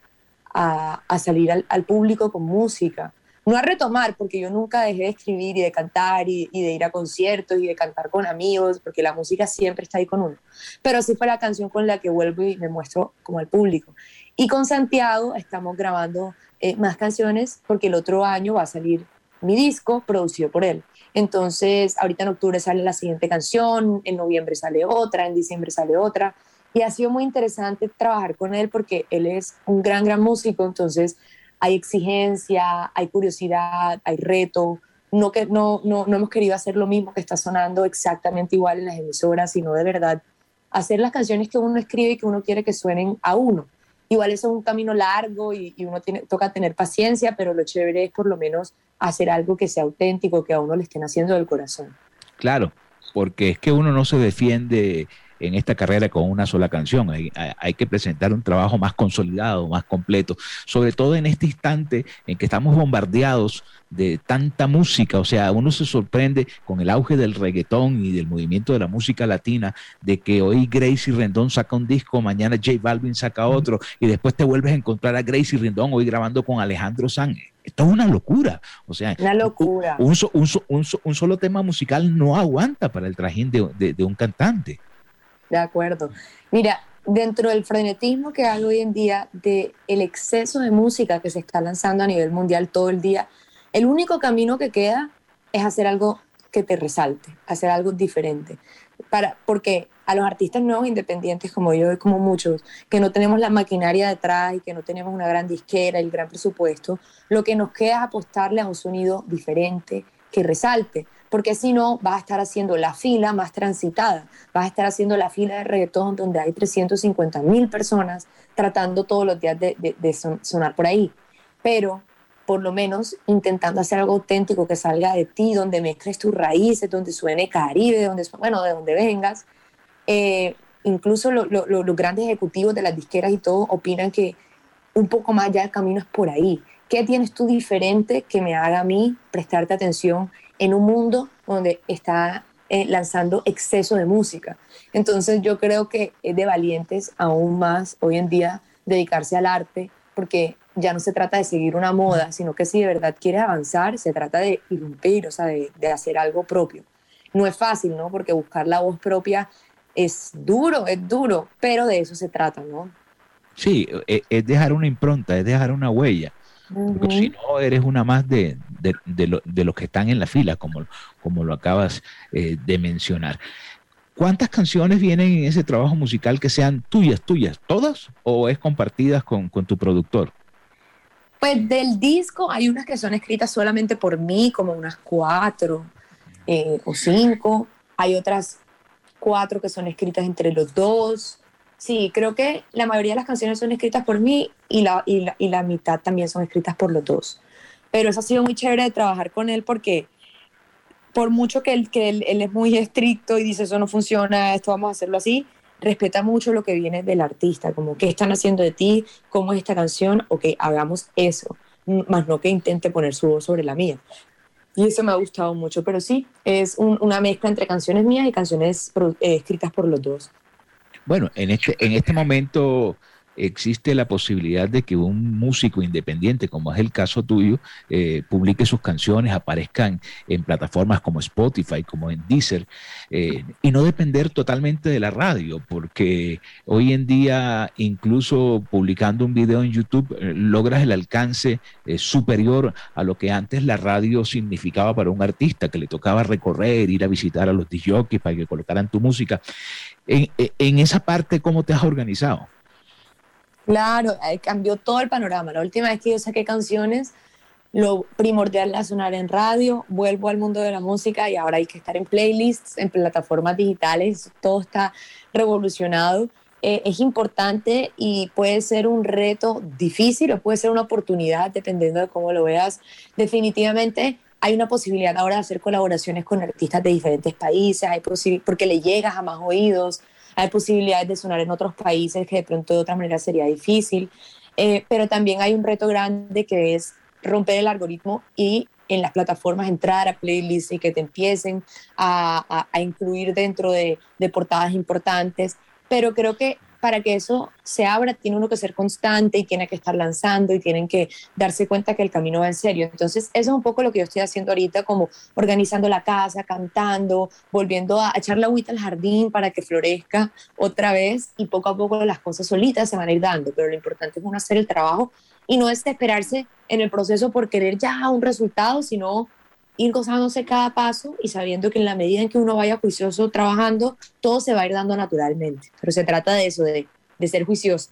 a, salir al, al público con música no a retomar, porque yo nunca dejé de escribir y de cantar y, de ir a conciertos y de cantar con amigos, porque la música siempre está ahí con uno. Pero sí fue la canción con la que vuelvo y me muestro como al público. Y con Santiago estamos grabando eh, más canciones porque el otro año va a salir mi disco producido por él. Entonces, ahorita en octubre sale la siguiente canción, en noviembre sale otra, en diciembre sale otra. Y ha sido muy interesante trabajar con él porque él es un gran, gran músico. Entonces, hay exigencia, hay curiosidad, hay reto. No, que, no, no, no hemos querido hacer lo mismo que está sonando exactamente igual en las emisoras, sino de verdad hacer las canciones que uno escribe y que uno quiere que suenen a uno. Igual eso es un camino largo y, y, uno toca tener paciencia, pero lo chévere es por lo menos hacer algo que sea auténtico, que a uno le estén haciendo del corazón. Claro, porque es que uno no se defiende en esta carrera con una sola canción. Hay, hay, que presentar un trabajo más consolidado, más completo, sobre todo en este instante en que estamos bombardeados de tanta música, o sea, uno se sorprende con el auge del reggaetón y del movimiento de la música latina, de que hoy Gracie Rendón saca un disco, mañana J Balvin saca otro, y después te vuelves a encontrar a Gracie Rendón hoy grabando con Alejandro Sanz. Esto es una locura, o sea, una locura. Un, un, solo tema musical no aguanta para el trajín de un cantante. De acuerdo. Mira, dentro del frenetismo que hay hoy en día, de el exceso de música que se está lanzando a nivel mundial todo el día, el único camino que queda es hacer algo que te resalte, hacer algo diferente. Para, porque a los artistas nuevos independientes como yo y como muchos, que no tenemos la maquinaria detrás y que no tenemos una gran disquera el gran presupuesto, lo que nos queda es apostarle a un sonido diferente que resalte porque si no vas a estar haciendo la fila más transitada, vas a estar haciendo la fila de reggaetón donde hay 350 mil personas tratando todos los días de, sonar por ahí, pero por lo menos intentando hacer algo auténtico que salga de ti, donde mezcles tus raíces, donde suene Caribe, donde, bueno, de donde vengas. Eh, incluso los grandes ejecutivos de las disqueras y todo opinan que un poco más ya el camino es por ahí. ¿Qué tienes tú diferente que me haga a mí prestarte atención en un mundo donde está eh, lanzando exceso de música. Entonces yo creo que es de valientes aún más hoy en día dedicarse al arte, porque ya no se trata de seguir una moda, sino que si de verdad quieres avanzar, se trata de irrumpir, o sea, de, de hacer algo propio. No es fácil, ¿no? Porque buscar la voz propia es duro, es duro, pero de eso se trata, ¿no? Sí, e, es dejar una impronta, es dejar una huella. Porque si no, eres una más de, de, los que están en la fila, como, como lo acabas eh, de mencionar. ¿Cuántas canciones vienen en ese trabajo musical que sean tuyas, tuyas? ¿Todas? ¿O es compartidas con, tu productor? Pues del disco hay unas que son escritas solamente por mí, como unas cuatro eh, o cinco. Hay otras cuatro que son escritas entre los dos. Sí, creo que la mayoría de las canciones son escritas por mí y la, y la, mitad también son escritas por los dos. Pero eso ha sido muy chévere de trabajar con él porque por mucho que, él, que él, es muy estricto y dice eso no funciona, esto vamos a hacerlo así, respeta mucho lo que viene del artista, como qué están haciendo de ti, cómo es esta canción, ok, hagamos eso. más no que intente poner su voz sobre la mía. Y eso me ha gustado mucho, pero sí, es una mezcla entre canciones mías y canciones eh, escritas por los dos. Bueno, en este, en este momento existe la posibilidad de que un músico independiente, como es el caso tuyo, eh, publique sus canciones, aparezcan en plataformas como Spotify, como en Deezer, eh, y no depender totalmente de la radio, porque hoy en día, incluso publicando un video en YouTube, eh, logras el alcance superior a lo que antes la radio significaba para un artista, que le tocaba recorrer, ir a visitar a los DJs para que colocaran tu música. En, en esa parte, ¿cómo te has organizado? Claro, cambió todo el panorama. La última vez que yo saqué canciones, lo primordial era sonar en radio, vuelvo al mundo de la música y ahora hay que estar en playlists, en plataformas digitales, todo está revolucionado. Eh, es importante y puede ser un reto difícil o puede ser una oportunidad, dependiendo de cómo lo veas. Definitivamente hay una posibilidad ahora de hacer colaboraciones con artistas de diferentes países, hay porque le llegas a más oídos, hay posibilidades de sonar en otros países que de pronto de otra manera sería difícil, eh, pero también hay un reto grande que es romper el algoritmo y en las plataformas entrar a playlists y que te empiecen a, incluir dentro de, de portadas importantes, pero creo que para que eso se abra tiene uno que ser constante y tiene que estar lanzando y tienen que darse cuenta que el camino va en serio. Entonces, eso es un poco lo que yo estoy haciendo ahorita, como organizando la casa, cantando, volviendo a echar la agüita al jardín para que florezca otra vez y poco a poco las cosas solitas se van a ir dando, pero lo importante es uno hacer el trabajo y no desesperarse en el proceso por querer ya un resultado, sino ir gozándose cada paso y sabiendo que en la medida en que uno vaya juicioso trabajando, todo se va a ir dando naturalmente. Pero se trata de eso, de, de ser juicioso.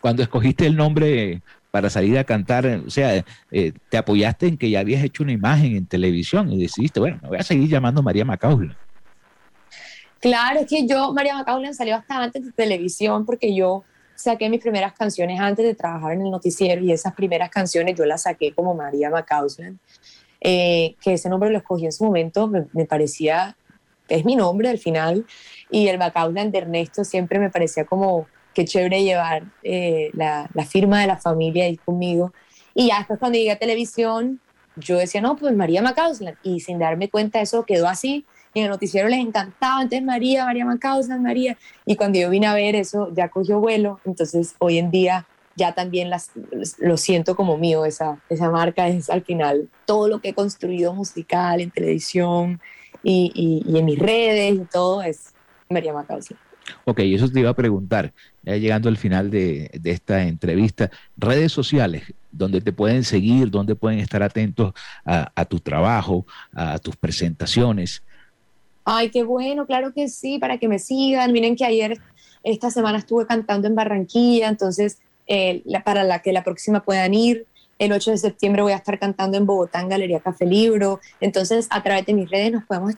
Cuando escogiste el nombre para salir a cantar, o sea, eh, te apoyaste en que ya habías hecho una imagen en televisión y decidiste, bueno, me voy a seguir llamando María Macaulay. Claro, es que yo, María Macaulay, salió hasta antes de televisión porque yo saqué mis primeras canciones antes de trabajar en el noticiero y esas primeras canciones yo las saqué como María Macaulay. Eh, que ese nombre lo escogí en su momento, me, parecía, es mi nombre al final, y el Bacauland de Ernesto siempre me parecía como que chévere llevar eh, la, la, firma de la familia ahí conmigo. Y ya después cuando llegué a televisión, yo decía, no, pues María Macausland, y sin darme cuenta eso quedó así, y en el noticiero les encantaba, entonces María, María Macausland, María, y cuando yo vine a ver eso, ya cogió vuelo, entonces hoy en día ya también las, lo siento como mío, esa, esa marca es al final todo lo que he construido musical, en televisión y, y, en mis redes y todo es María Macausi. Ok, eso te iba a preguntar, ya llegando al final de, de, esta entrevista, redes sociales, donde te pueden seguir, donde pueden estar atentos a, a tu trabajo, a tus presentaciones. Ay, qué bueno, claro que sí, para que me sigan. Miren que ayer, esta semana estuve cantando en Barranquilla, entonces eh, para la que la próxima puedan ir. El 8 de septiembre voy a estar cantando en Bogotá, en Galería Café Libro. Entonces, a través de mis redes nos podemos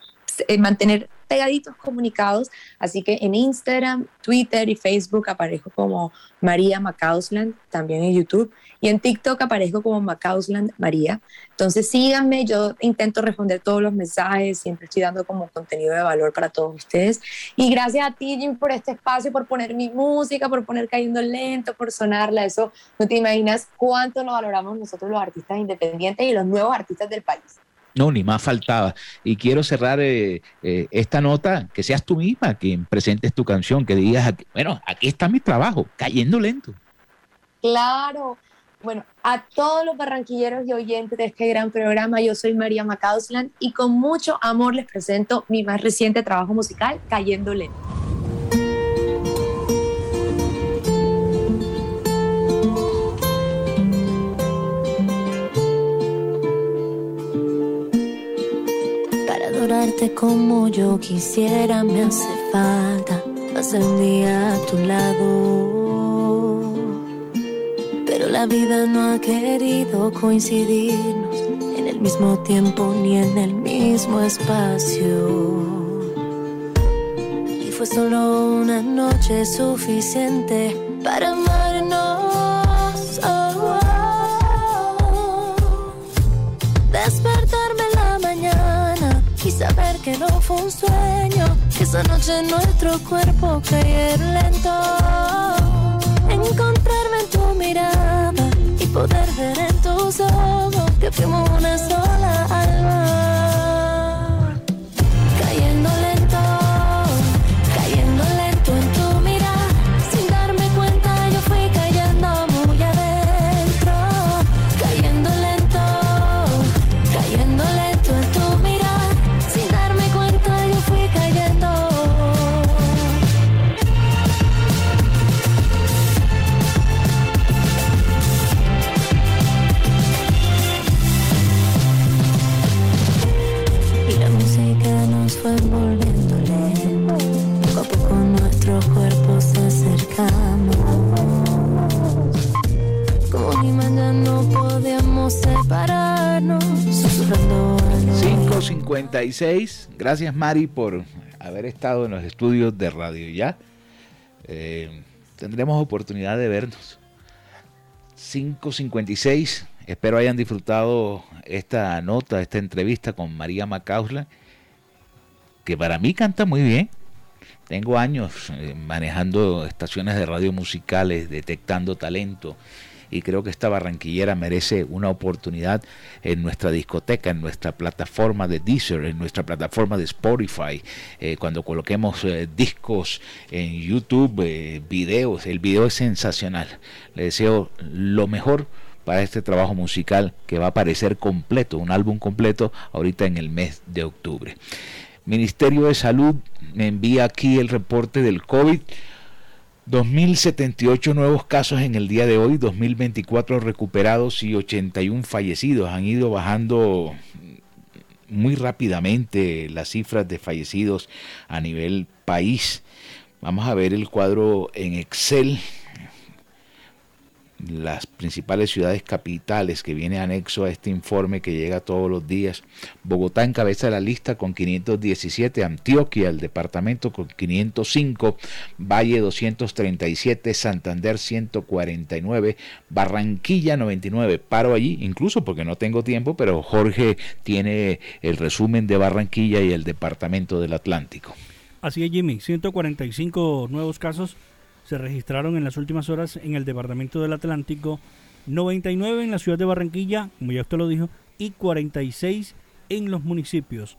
eh, mantener pegaditos comunicados. Así que en Instagram, Twitter y Facebook aparezco como María Macausland, también en YouTube. Y en TikTok aparezco como Macausland María. Entonces síganme, yo intento responder todos los mensajes, siempre estoy dando como contenido de valor para todos ustedes. Y gracias a ti, Jim, por este espacio, por poner mi música, por poner cayendo lento, por sonarla. Eso no te imaginas cuánto lo valoramos nosotros los artistas independientes y los nuevos artistas del país. No, ni más faltaba. Y quiero cerrar eh, eh, esta nota, que seas tú misma quien presentes tu canción, que digas, bueno, aquí está mi trabajo, cayendo lento. Claro. Bueno, a todos los barranquilleros y oyentes de este gran programa, yo soy María Macausland y con mucho amor les presento mi más reciente trabajo musical, Cayendo Lento. Como yo quisiera me hace falta pasar un día a tu lado. Pero la vida no ha querido coincidirnos en el mismo tiempo ni en el mismo espacio. Y fue solo una noche suficiente para amarnos. Saber que no fue un sueño, que esa noche nuestro cuerpo caer lento, encontrarme en tu mirada y poder ver en tus ojos que fuimos una sola alma. 5.56. Gracias Mari por haber estado en los estudios de Radio Ya. Eh, tendremos oportunidad de vernos. 5.56. Espero hayan disfrutado esta nota, esta entrevista con María Macausla, que para mí canta muy bien. Tengo años eh, manejando estaciones de radio musicales, detectando talento y creo que esta barranquillera merece una oportunidad en nuestra discoteca, en nuestra plataforma de Deezer, en nuestra plataforma de Spotify, eh, cuando coloquemos eh, discos en YouTube, eh, videos, el video es sensacional. Le deseo lo mejor para este trabajo musical que va a aparecer completo, un álbum completo ahorita en el mes de octubre. Ministerio de Salud me envía aquí el reporte del COVID. 2.078 nuevos casos en el día de hoy, 2.024 recuperados y 81 fallecidos. Han ido bajando muy rápidamente las cifras de fallecidos a nivel país. Vamos a ver el cuadro en Excel. Las principales ciudades capitales que viene anexo a este informe que llega todos los días. Bogotá encabeza la lista con 517, Antioquia, el departamento con 505, Valle 237, Santander 149, Barranquilla 99. Paro allí, incluso porque no tengo tiempo, pero Jorge tiene el resumen de Barranquilla y el departamento del Atlántico. Así es, Jimmy. 145 nuevos casos se registraron en las últimas horas en el departamento del Atlántico, 99 en la ciudad de Barranquilla, como ya usted lo dijo, y 46 en los municipios.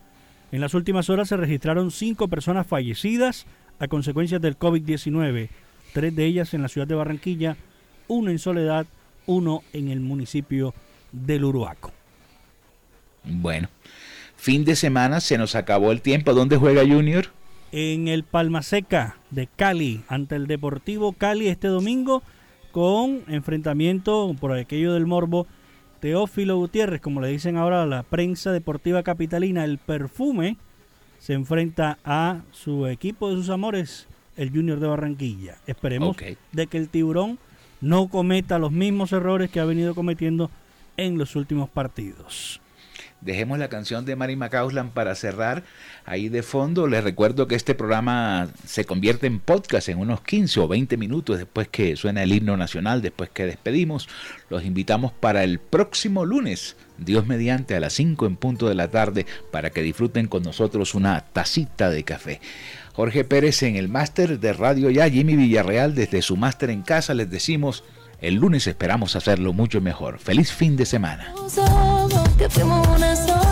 En las últimas horas se registraron 5 personas fallecidas a consecuencias del COVID-19, tres de ellas en la ciudad de Barranquilla, uno en Soledad, uno en el municipio del Uruaco. Bueno, fin de semana se nos acabó el tiempo. ¿Dónde juega Junior? En el Palma Seca de Cali ante el Deportivo Cali este domingo con enfrentamiento por aquello del morbo Teófilo Gutiérrez, como le dicen ahora a la prensa deportiva capitalina, el perfume se enfrenta a su equipo de sus amores, el Junior de Barranquilla. Esperemos de que el tiburón no cometa los mismos errores que ha venido cometiendo en los últimos partidos. Dejemos la canción de Mari Macauslan para cerrar. Ahí de fondo les recuerdo que este programa se convierte en podcast en unos 15 o 20 minutos después que suena el himno nacional, después que despedimos. Los invitamos para el próximo lunes, Dios mediante, a las 5 en punto de la tarde, para que disfruten con nosotros una tacita de café. Jorge Pérez en el máster de Radio Ya, Jimmy Villarreal desde su máster en casa, les decimos, el lunes esperamos hacerlo mucho mejor. Feliz fin de semana. Tus ojos que fuimos una sola alma.